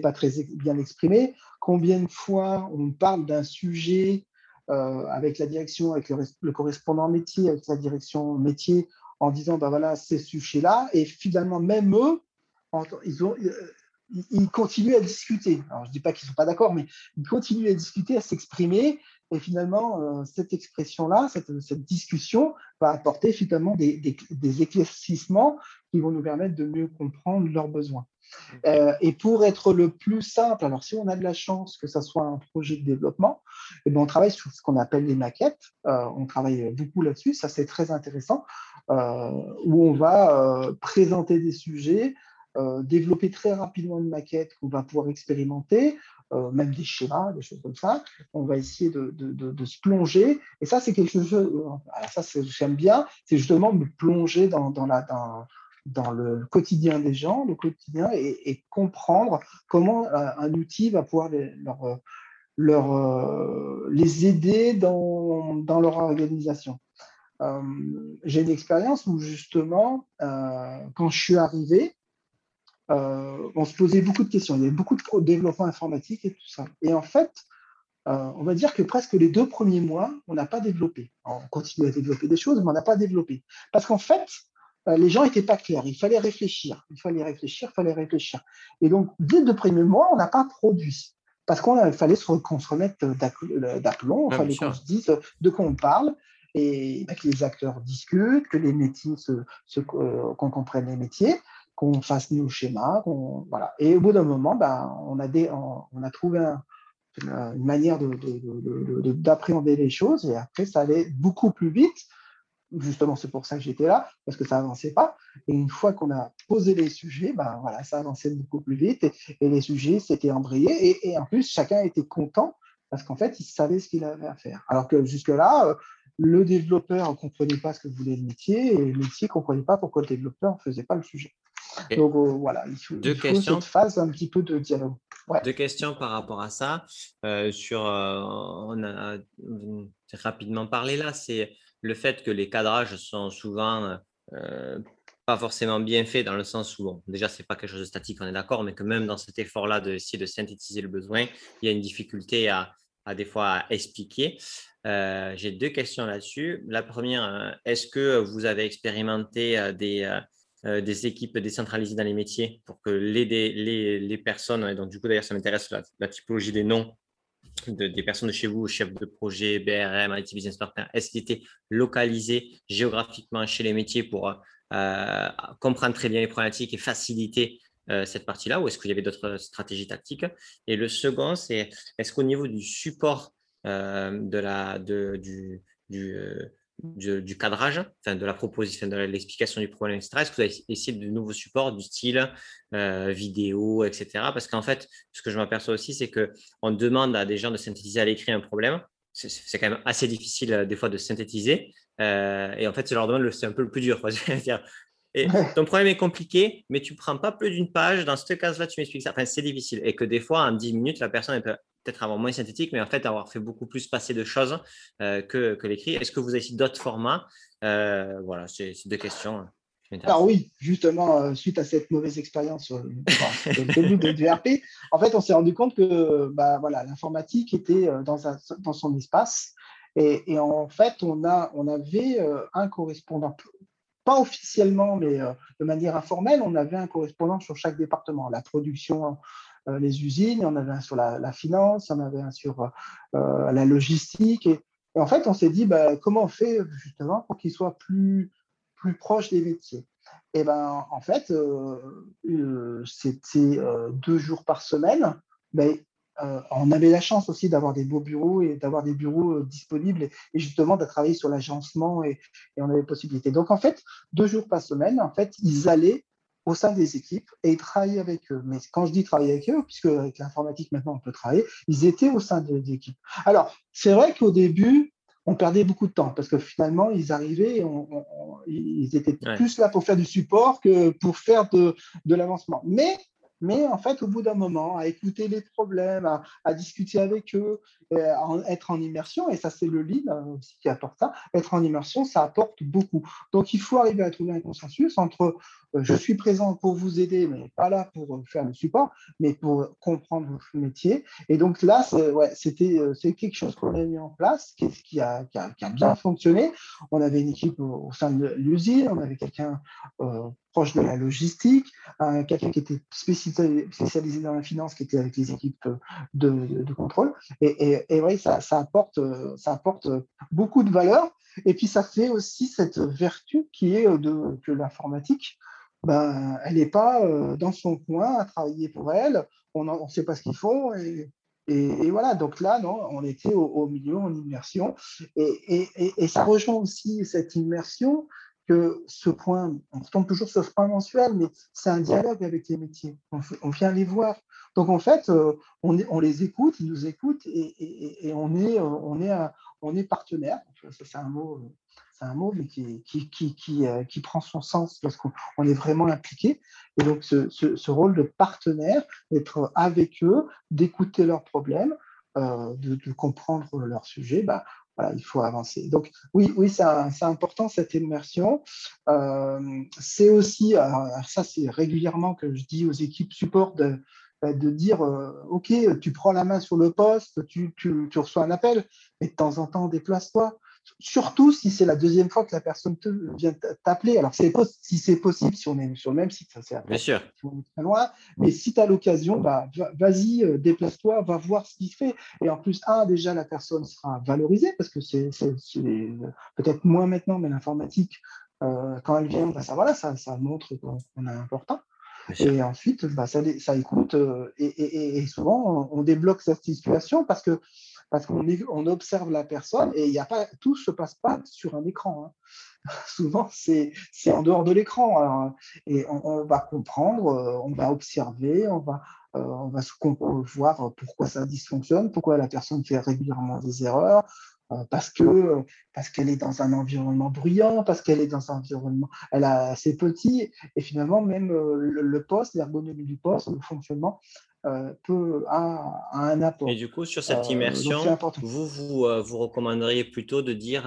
pas, très bien exprimé. Combien de fois on parle d'un sujet euh, avec la direction, avec le, le, correspondant métier, avec la direction métier, en disant, ben voilà, ces sujets-là, et finalement, même eux, ils, ont, euh, ils continuent à discuter. Alors, je ne dis pas qu'ils ne sont pas d'accord, mais ils continuent à discuter, à s'exprimer, et finalement, euh, cette expression-là, cette, discussion va apporter finalement des, éclaircissements qui vont nous permettre de mieux comprendre leurs besoins. Euh, et pour être le plus simple, alors si on a de la chance que ça soit un projet de développement, eh bien on travaille sur ce qu'on appelle les maquettes. on travaille beaucoup là-dessus, ça c'est très intéressant. Euh, où on va euh, présenter des sujets, euh, développer très rapidement une maquette qu'on va pouvoir expérimenter, même des schémas, des choses comme ça. On va essayer de, se plonger. Et ça, c'est quelque chose, alors ça, j'aime bien, c'est justement me plonger dans, le quotidien des gens, le quotidien, et, comprendre comment un outil va pouvoir les, aider dans, dans leur organisation. j'ai une expérience où justement, quand je suis arrivé, on se posait beaucoup de questions. Il y avait beaucoup de développement informatique et tout ça. Et en fait, on va dire que presque les deux premiers mois, on n'a pas développé. On continue à développer des choses, mais on n'a pas développé. Parce qu'en fait, les gens n'étaient pas clairs. Il fallait réfléchir. Il fallait réfléchir, il fallait réfléchir. Et donc, dès les deux premiers mois, on n'a pas produit. Parce qu'il fallait qu'on se remette d'aplomb, il fallait qu'on se dise de quoi on parle, et que les acteurs discutent, que les métiers, se, qu'on comprenne les métiers, qu'on fasse nos schémas. Voilà. Et au bout d'un moment, ben, on, a des, on, a trouvé une manière d'appréhender les choses, et après, ça allait beaucoup plus vite justement, c'est pour ça que j'étais là, parce que ça avançait pas. Et une fois qu'on a posé les sujets, ben voilà, ça avançait beaucoup plus vite et, les sujets s'étaient embrayés. Et, en plus, chacun était content parce qu'en fait, il savait ce qu'il avait à faire. Alors que jusque-là, euh, le développeur ne comprenait pas ce que voulait le métier et le métier ne comprenait pas pourquoi le développeur ne faisait pas le sujet. Donc euh, voilà, il faut, Deux questions. cette phase un petit peu de dialogue. Deux questions par rapport à ça. Euh, sur, on a rapidement parlé là, c'est le fait que les cadrages sont souvent euh, pas forcément bien faits dans le sens où, bon, déjà, ce n'est pas quelque chose de statique, on est d'accord, mais que même dans cet effort-là d'essayer de synthétiser le besoin, il y a une difficulté à, des fois à expliquer. Euh, j'ai deux questions là-dessus. La première, euh, est-ce que vous avez expérimenté des, des équipes décentralisées dans les métiers pour que les, personnes, et donc du coup d'ailleurs ça m'intéresse la, typologie des noms, des personnes de chez vous, chefs de projet, BRM, IT Business Partner, est-ce qu'ils étaient localisés géographiquement chez les métiers pour euh, comprendre très bien les problématiques et faciliter euh, cette partie-là, ou est-ce qu'il y avait d'autres stratégies tactiques? Et le second, c'est est-ce qu'au niveau du support euh, de la, de, du, du du, cadrage, enfin de la proposition, de l'explication du problème, etc. Est-ce que vous avez essayé de nouveaux supports du style euh, vidéo, etc. Parce qu'en fait, ce que je m'aperçois aussi, c'est qu'on demande à des gens de synthétiser à l'écrit un problème. C'est quand même assez difficile euh, des fois de synthétiser. Euh, et en fait, je leur demande, c'est un peu le plus dur. [LAUGHS] Et ton problème est compliqué, mais tu ne prends pas plus d'une page. Dans ce cas-là, tu m'expliques ça. Enfin, c'est difficile. Et que des fois, en 10 minutes, la personne peut peut-être avoir moins synthétique, mais en fait, avoir fait beaucoup plus passer de choses euh, que, que l'écrit. Est-ce que vous avez d'autres formats? Euh, Voilà, c'est deux questions. Alors oui, justement, euh, suite à cette mauvaise expérience sur le [LAUGHS] début de l'ERP, en fait, on s'est rendu compte que bah, voilà, l'informatique était dans, un, dans son espace. Et, et, en fait, on, a, on avait un correspondant pas officiellement, mais euh, de manière informelle, on avait un correspondant sur chaque département. La production, euh, les usines, on avait un sur la, finance, on avait un sur euh, la logistique. Et, en fait, on s'est dit, bah, comment on fait justement pour qu'il soit plus, plus proche des métiers? Et ben, en fait, c'était deux jours par semaine. Ben, euh, on avait la chance aussi d'avoir des beaux bureaux et d'avoir des bureaux euh, disponibles et, justement de travailler sur l'agencement et, on avait possibilité. Donc en fait, deux jours par semaine, en fait, ils allaient au sein des équipes et ils travaillaient avec eux. Mais quand je dis travailler avec eux, puisque avec l'informatique maintenant on peut travailler, ils étaient au sein des équipes. Alors c'est vrai qu'au début, on perdait beaucoup de temps parce que finalement, ils arrivaient, et ils étaient plus là pour faire du support que pour faire de, de l'avancement. Mais mais en fait, au bout d'un moment, à écouter les problèmes, à, discuter avec eux, à être en immersion, et ça c'est le lead hein, aussi qui apporte ça, être en immersion, ça apporte beaucoup. Donc il faut arriver à trouver un consensus entre euh, je suis présent pour vous aider, mais pas là pour euh, faire le support, mais pour comprendre votre métier. Et donc là, c'était euh, c'est quelque chose qu'on a mis en place, qui, a, bien fonctionné. On avait une équipe au, sein de l'usine, on avait quelqu'un proche de la logistique, quelqu'un qui était spécialisé, dans la finance, qui était avec les équipes de, de, contrôle. Et, et, oui, ça, apporte, ça apporte beaucoup de valeur. Et puis, ça fait aussi cette vertu qui est que l'informatique ben, elle n'est pas euh, dans son coin à travailler pour elle, on ne sait pas ce qu'ils font. Et, voilà, donc là, non, on était au, milieu, en immersion. Et, ça rejoint aussi cette immersion ce point, on tombe toujours sur ce point mensuel, mais c'est un dialogue avec les métiers. On, vient les voir. Donc en fait, euh, on, les écoute, ils nous écoutent et, on est, on est, on est partenaire. C'est un mot c'est un mot, mais qui, qui, qui, qui, euh, prend son sens parce qu'on est vraiment impliqué. Et donc, ce, ce, rôle de partenaire, d'être avec eux, d'écouter leurs problèmes, euh, de, comprendre leurs sujets, bah, voilà, il faut avancer. Donc oui, oui, c'est important cette immersion. Euh, c'est aussi, ça c'est régulièrement que je dis aux équipes support de, bah, dire, euh, OK, tu prends la main sur le poste, tu reçois un appel, mais de temps en temps, déplace-toi. Surtout si c'est la deuxième fois que la personne te, vient t'appeler. Alors, si c'est possible, si on est sur le même site, ça c'est Bien sûr. très loin. Mais si tu as l'occasion, bah, vas-y, euh, déplace-toi, va voir ce qu'il fait. Et en plus, un, déjà, la personne sera valorisée parce que c'est peut-être moins maintenant, mais l'informatique, euh, quand elle vient, bah, ça, voilà, ça, ça montre qu'on est important. Et ensuite, bah, ça, ça, écoute. Euh, et, souvent, on, débloque cette situation parce que parce qu'on on observe la personne et il a pas, tout ne se passe pas sur un écran. Hein. [LAUGHS] Souvent, c'est en dehors de l'écran. Et on, va comprendre, euh, on va observer, on va, euh, on va voir pourquoi ça dysfonctionne, pourquoi la personne fait régulièrement des erreurs, euh, parce que parce qu'elle est dans un environnement bruyant, parce qu'elle est dans un environnement, elle a assez petit, et finalement même le, poste, l'ergonomie du poste, le fonctionnement peut a, un apport. Et du coup, sur cette immersion, vous, vous, vous recommanderiez plutôt de dire,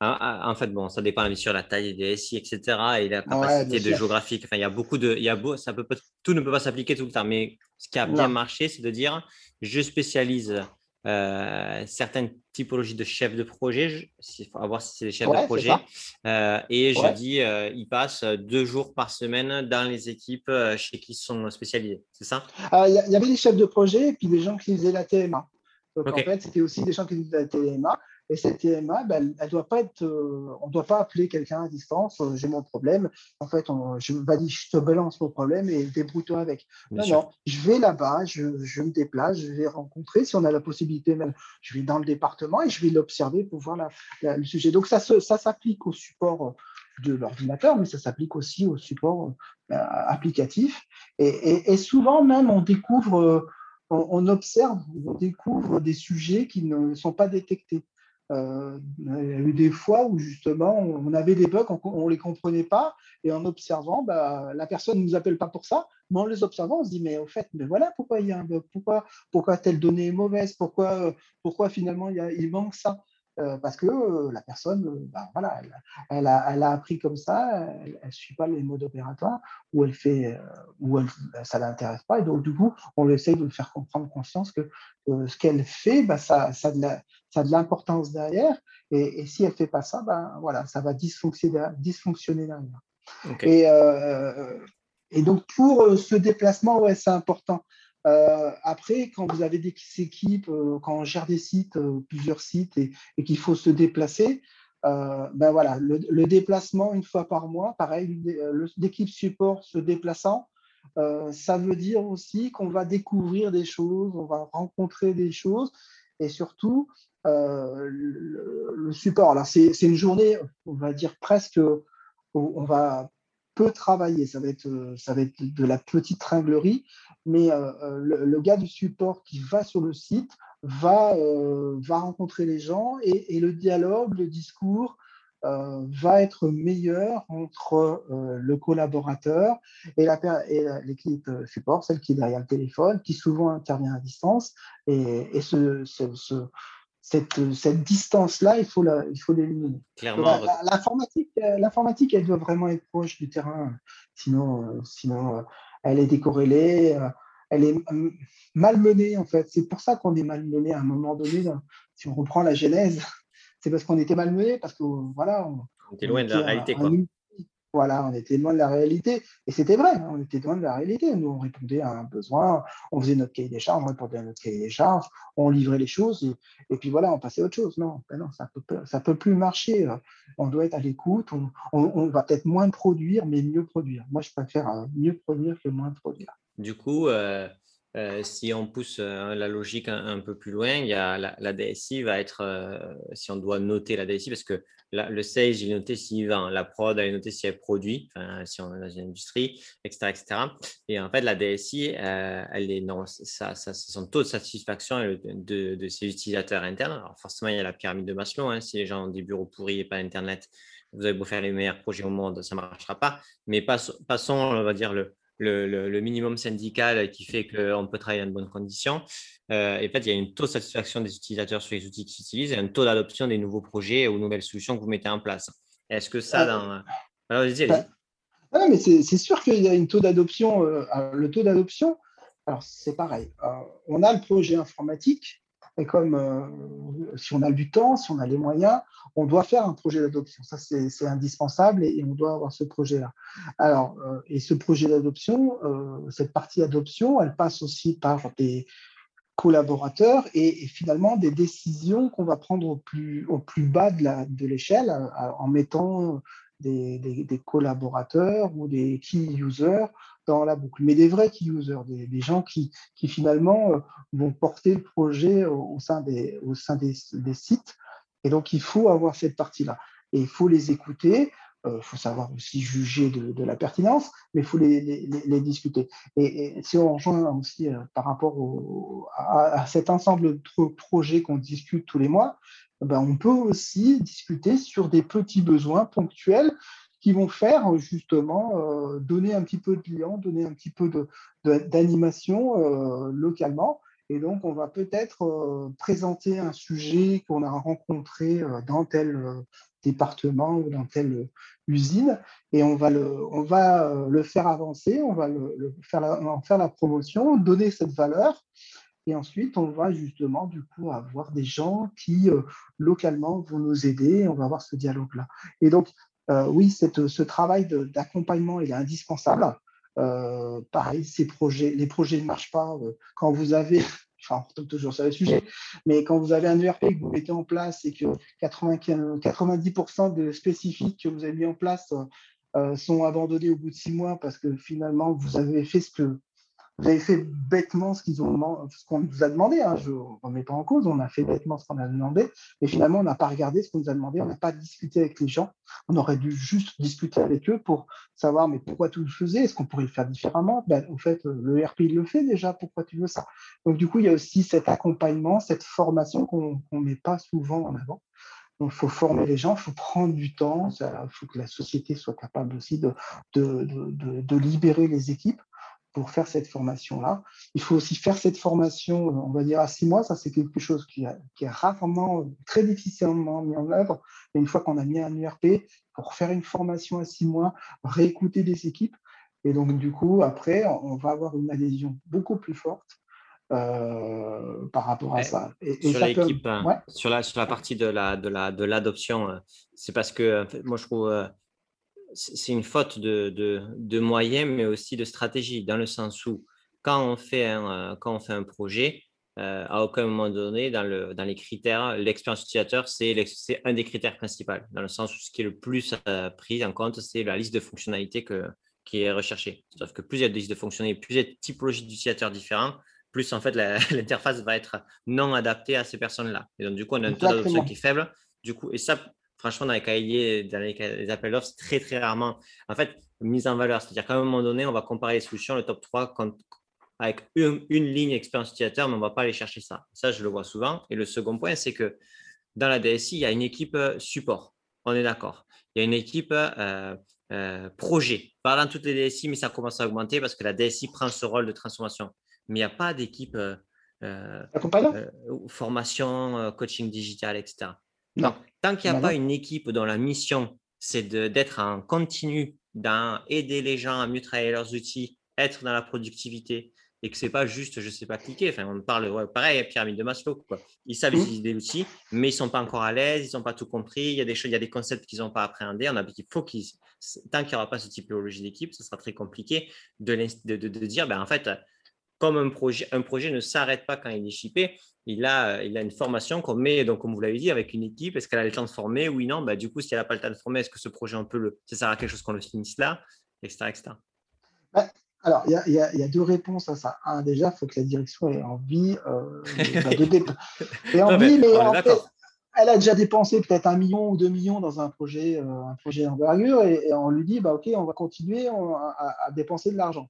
en fait, bon, ça dépend bien sûr la taille des SI, etc., et la capacité de géographique. Enfin, il y a beaucoup de, il y a beau, ça peut, tout ne peut pas s'appliquer tout le temps, mais ce qui a bien marché, c'est de dire, je spécialise euh, certaines typologies de chefs de projet, il faut voir si c'est des chefs de projet. Euh, et je dis, euh, ils passent deux jours par semaine dans les équipes chez qui ils sont spécialisés. C'est ça? Ah, Il y, avait des chefs de projet et puis des gens qui faisaient la TMA. Donc en fait, c'était aussi des gens qui faisaient la TMA. Et cette TMA, ben, elle doit pas être, euh, on ne doit pas appeler quelqu'un à distance, euh, j'ai mon problème. En fait, on, je, je te balance mon problème et débrouille-toi avec. non, non, je vais là-bas, je, je, me déplace, je vais rencontrer, si on a la possibilité, même, je vais dans le département et je vais l'observer pour voir la, le sujet. Donc, ça, ça s'applique au support de l'ordinateur, mais ça s'applique aussi au support euh, applicatif. Et, et, et, souvent, même, on découvre, on observe, on découvre des sujets qui ne sont pas détectés. Euh, il y a eu des fois où justement on avait des bugs, on ne les comprenait pas, et en observant, bah, la personne ne nous appelle pas pour ça, mais en les observant, on se dit, mais au fait, mais voilà pourquoi il y a un bug, pourquoi, pourquoi telle donnée est mauvaise, pourquoi, euh, pourquoi finalement y a, il manque ça. Euh, parce que euh, la personne, euh, bah, voilà, elle, a, elle, a, appris comme ça, elle ne suit pas les modes opératoires, ou elle fait, ou elle, ça ne l'intéresse pas, et donc du coup, on essaye de le faire comprendre conscience que ce qu'elle fait, bah, ça, ça, a de l'importance derrière, et, et, si elle ne fait pas ça, bah, voilà, ça va dysfonctionner, dysfonctionner derrière. Et, et donc pour ce déplacement, ouais, c'est important. Euh, après, quand vous avez des équipes, euh, quand on gère des sites, euh, plusieurs sites, et, qu'il faut se déplacer, ben voilà, le, déplacement une fois par mois, pareil, l'équipe support se déplaçant, ça veut dire aussi qu'on va découvrir des choses, on va rencontrer des choses, et surtout le, support. Alors c'est une journée, on va dire presque, on va peu travailler, ça va être, ça va être de la petite tringlerie, mais euh, euh, le, gars du support qui va sur le site va, euh, va rencontrer les gens et, le dialogue, le discours va être meilleur entre le collaborateur et l'équipe support, celle qui est derrière le téléphone, qui souvent intervient à distance. Et, ce, cette, cette distance-là, il faut l'éliminer. L'informatique, l'informatique, elle doit vraiment être proche du terrain, sinon, sinon elle est décorrélée, euh, elle est malmenée en fait. C'est pour ça qu'on est malmené à un moment donné. Si on reprend la genèse, [LAUGHS] c'est parce qu'on était malmené, parce que voilà. On, était loin de la réalité. quoi. Voilà, on était loin de la réalité. Et c'était vrai, on était loin de la réalité. Nous, on répondait à un besoin, on faisait notre cahier des charges, on répondait à notre cahier des charges, on livrait les choses, et, puis voilà, on passait à autre chose. Non, ben ça ne peut plus marcher. On doit être à l'écoute, on, va peut-être moins produire, mais mieux produire. Moi, je préfère euh, mieux produire que moins produire. Du coup, euh, euh, si on pousse euh, la logique un, peu plus loin, il y a la, DSI va être, euh, si on doit noter la DSI, parce que le sales, il est noté s'il vend, la prod, elle est notée si elle produit, si on est dans une industrie, etc. etc. Et en fait, la DSI, elle est, non, ça, ça son taux de satisfaction de, ses utilisateurs internes. Alors forcément, il y a la pyramide de Maslow. Hein, si les gens ont des bureaux pourris et pas Internet, vous avez beau faire les meilleurs projets au monde, ça ne marchera pas. Mais passons, on va dire, le, le, minimum syndical qui fait qu'on peut travailler dans de bonnes conditions. Euh, et en fait, il y a une taux de satisfaction des utilisateurs sur les outils qu'ils utilisent et un taux d'adoption des nouveaux projets ou nouvelles solutions que vous mettez en place. Est-ce que ça, dans. Alors, allez-y, allez bah, mais c'est sûr qu'il y a une taux d'adoption. le taux d'adoption, alors c'est pareil. on a le projet informatique et comme euh, si on a du temps, si on a les moyens, on doit faire un projet d'adoption. Ça, c'est indispensable et, on doit avoir ce projet-là. Alors, euh, et ce projet d'adoption, euh, cette partie adoption, elle passe aussi par des collaborateurs et, finalement des décisions qu'on va prendre au plus, bas de l'échelle en mettant des, collaborateurs ou des key users dans la boucle, mais des vrais key users, des, des gens qui, finalement euh, vont porter le projet au, sein, des, sites. Et donc, il faut avoir cette partie-là. Et il faut les écouter, il euh, faut savoir aussi juger de, la pertinence, mais il faut les, discuter. Et, si on rejoint aussi euh, par rapport à, cet ensemble de projets qu'on discute tous les mois, ben on peut aussi discuter sur des petits besoins ponctuels qui vont faire justement euh, donner un petit peu de clients, donner un petit peu d'animation euh, localement. Et donc, on va peut-être euh, présenter un sujet qu'on a rencontré dans tel département ou dans telle usine, et on va le, on va, le faire avancer, on va le, faire en faire la promotion, donner cette valeur. Et ensuite, on va justement, du coup, avoir des gens qui, localement, vont nous aider. On va avoir ce dialogue-là. Et donc, euh, oui, ce travail d'accompagnement est indispensable. Euh, pareil, ces projets, les projets ne marchent pas euh, quand vous avez, [LAUGHS] enfin, on toujours sur le sujet, mais quand vous avez un ERP que vous mettez en place et que 90% de spécifiques que vous avez mis en place sont abandonnés au bout de six mois parce que finalement vous avez fait ce que vous avez fait bêtement ce qu'on nous a demandé. Hein, je ne remets pas en cause. On a fait bêtement ce qu'on a demandé, mais finalement, on n'a pas regardé ce qu'on nous a demandé. On n'a pas discuté avec les gens. On aurait dû juste discuter avec eux pour savoir mais pourquoi tu le faisais Est-ce qu'on pourrait le faire différemment? Ben, En fait, le RP le fait déjà. Pourquoi tu veux ça? Donc du coup, il y a aussi cet accompagnement, cette formation qu'on ne met pas souvent en avant. Il faut former les gens, il faut prendre du temps, il faut que la société soit capable aussi de, de, de libérer les équipes pour faire cette formation-là. Il faut aussi faire cette formation, on va dire à six mois, ça c'est quelque chose qui, est rarement, très difficilement mis en œuvre. Mais une fois qu'on a mis un URP, pour faire une formation à six mois, réécouter des équipes. Et donc du coup, après, on va avoir une adhésion beaucoup plus forte euh, par rapport à ça. Et, sur l'équipe, hein, sur, la, sur la partie de l'adoption, la, de la, de l'adoption, euh, c'est parce que moi je trouve euh, c'est une faute de, de, moyens, mais aussi de stratégie, dans le sens où quand on fait un, euh, quand on fait un projet, euh, à aucun moment donné, dans, le, dans les critères, l'expérience utilisateur, c'est un des critères principaux, dans le sens où ce qui est le plus euh, pris en compte, c'est la liste de fonctionnalités que, qui est recherchée. Sauf que plus il y a de listes de fonctionnalités, plus il y a de typologies d'utilisateurs différents, plus en fait [LAUGHS] l'interface va être non adaptée à ces personnes-là. Et donc, du coup, on a un taux d'adoption qui est faible. Du coup, et ça, franchement, dans les cahiers, dans les, appels d'offres, c'est très, très rarement, en fait, mise en valeur. C'est-à-dire qu'à un moment donné, on va comparer les solutions, le top 3, avec une, ligne expérience utilisateur, mais on ne va pas aller chercher ça. Ça, je le vois souvent. Et le second point, c'est que dans la DSI, il y a une équipe euh, support. On est d'accord. Il y a une équipe euh, euh, projet. Pas dans toutes les DSI, mais ça commence à augmenter parce que la DSI prend ce rôle de transformation. Mais il n'y a pas d'équipe formation, coaching digital, etc. Non. Tant qu'il n'y a pas une équipe dont la mission, c'est d'être en continu, d'aider les gens à mieux travailler leurs outils, être dans la productivité, et que ce n'est pas juste, je ne sais pas cliquer. Enfin, on parle, ouais, pareil, pyramide de Maslow. Quoi. Ils savent mmh. utiliser l'outil, mais ils ne sont pas encore à l'aise, ils n'ont pas tout compris. Il y a des choses, il y a des concepts qu'ils n'ont pas appréhendés. On a, il faut qu'ils, tant qu'il n'y aura pas ce typologie d'équipe, ce sera très compliqué de, de, de, dire, ben, en fait, comme un projet, un projet ne s'arrête pas quand il est shippé, il a, il a une formation qu'on met, donc, comme vous l'avez dit, avec une équipe. Est-ce qu'elle a le temps de former Oui, non. Bah, du coup, si elle n'a pas le temps de former, est-ce que ce projet, on peut le, ça sert à quelque chose qu'on le finisse là? Etc. etc. Bah, alors, il y, y, a deux réponses à ça. Un, déjà, il faut que la direction ait envie euh, de, [LAUGHS] envie, mais, en fait, elle a déjà dépensé peut-être un million ou deux millions dans un projet, euh, un projet d'envergure, et, on lui dit, bah, OK, on va continuer à, à dépenser de l'argent.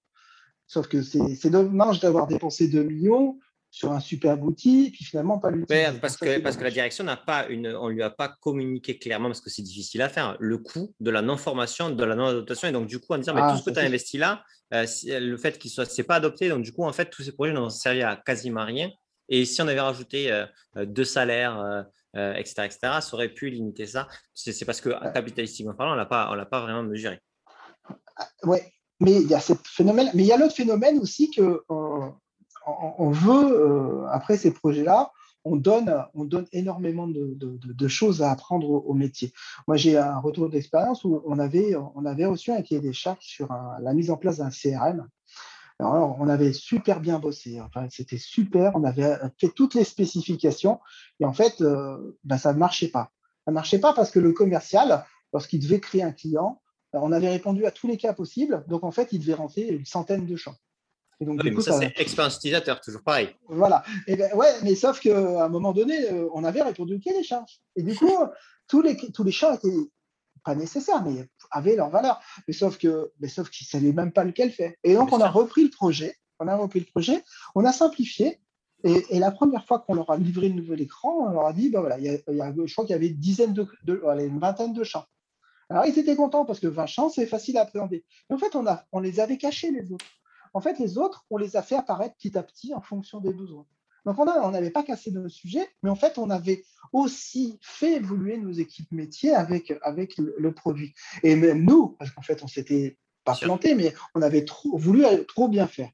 Sauf que c'est dommage d'avoir dépensé 2 millions sur un superbe outil, puis finalement pas l'utiliser. parce, que, parce que la direction n'a pas une, on lui a pas communiqué clairement parce que c'est difficile à faire le coût de la non formation, de la non adoption et donc du coup dire mais ah, tout ce que tu as investi là, euh, le fait qu'il soit c'est pas adopté donc du coup en fait tous ces projets n'ont servi à quasiment rien et si on avait rajouté euh, euh, deux salaires etc., etc., ça aurait pu limiter ça. C'est parce que capitalistiquement parlant, on on l'a pas vraiment mesuré. Oui, mais il y a ce phénomène, mais il y a l'autre phénomène aussi que on, veut, euh, après ces projets-là, on donne, on donne énormément de, choses à apprendre au, métier. Moi, j'ai un retour d'expérience où on avait, reçu un cahier des charges sur la mise en place d'un CRM. On avait super bien bossé. C'était super. On avait fait toutes les spécifications. Et en fait, euh, ben, ça ne marchait pas. Ça ne marchait pas parce que le commercial, lorsqu'il devait créer un client, on avait répondu à tous les cas possibles. Donc, en fait, il devait rentrer une centaine de champs donc, oui, ça, c'est expérience utilisateur, toujours pareil. Voilà. Et ben, ouais, mais sauf qu'à un moment donné, euh, on avait répondu OK les charges. Et du coup, tous les, tous les champs étaient pas nécessaires, mais avaient leur valeur. Mais sauf que, mais sauf qu'ils ne savaient même pas lequel faire. Et donc, on a repris le projet. On a repris le projet. On a simplifié. Et, la première fois qu'on leur a livré le nouvel écran, on leur a dit, ben voilà, il y a, je crois qu'il y avait une dizaine de, une vingtaine de champs. Alors, ils étaient contents parce que 20 champs, c'est facile à appréhender. Mais en fait, on, a, on les avait cachés, les autres. En fait, les autres, on les a fait apparaître petit à petit en fonction des besoins. Donc, on n'avait pas cassé nos sujets, mais en fait, on avait aussi fait évoluer nos équipes métiers avec, avec le, produit. Et même nous, parce qu'en fait, on s'était pas planté, mais on avait trop, voulu trop bien faire.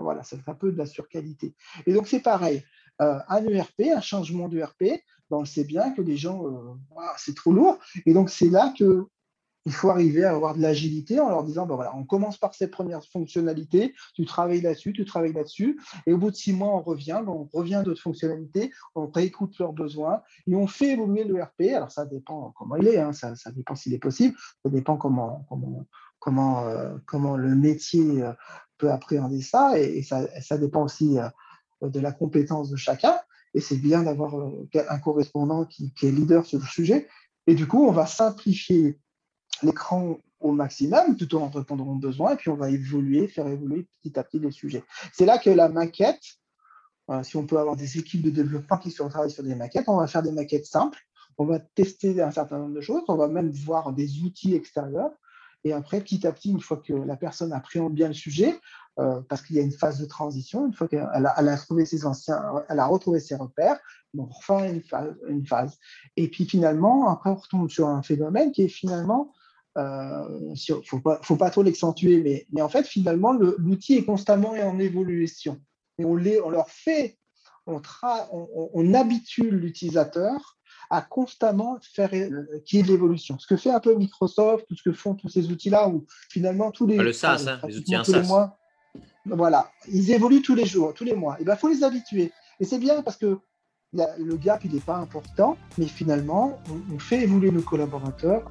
Voilà, c'est un peu de la surqualité. Et donc, c'est pareil. Euh, un ERP, un changement d'ERP, ben, on sait bien que les gens, euh, c'est trop lourd. Et donc, c'est là que il faut arriver à avoir de l'agilité en leur disant, ben voilà, on commence par ces premières fonctionnalités, tu travailles là-dessus, tu travailles là-dessus, et au bout de six mois, on revient, ben on revient d'autres fonctionnalités, on réécoute leurs besoins, et on fait évoluer l'ERP. Alors ça dépend comment il est, hein, ça, dépend s'il est possible, ça dépend comment, comment, comment, euh, comment le métier euh, peut appréhender ça, et, ça, ça, dépend aussi euh, de la compétence de chacun, et c'est bien d'avoir un correspondant qui est leader sur le sujet, et du coup, on va simplifier l'écran au maximum tout en répondant aux besoins et puis on va évoluer, faire évoluer petit à petit les sujets. C'est là que la maquette, euh, si on peut avoir des équipes de développement qui travaillent sur des maquettes, on va faire des maquettes simples, on va tester un certain nombre de choses, on va même voir des outils extérieurs et après, petit à petit, une fois que la personne appréhende bien le sujet, euh, parce qu'il y a une phase de transition, une fois qu'elle a, elle ses anciens, elle a retrouvé ses repères, on refait une phase, une phase. Et puis finalement, après, on retombe sur un phénomène qui est finalement euh, ne faut pas, faut pas trop l'accentuer, mais, mais, en fait, finalement, l'outil est constamment en évolution. Et on, on leur fait, on, on, habitue l'utilisateur à constamment faire euh, qu'il y ait de l'évolution. Ce que fait un peu Microsoft, tout ce que font tous ces outils-là, où finalement, tous les, le SaaS, hein, les outils tous les mois, voilà, ils évoluent tous les jours, tous les mois. Et ben, faut les habituer. Et c'est bien parce que le gap, il n'est pas important, mais finalement, on fait évoluer nos collaborateurs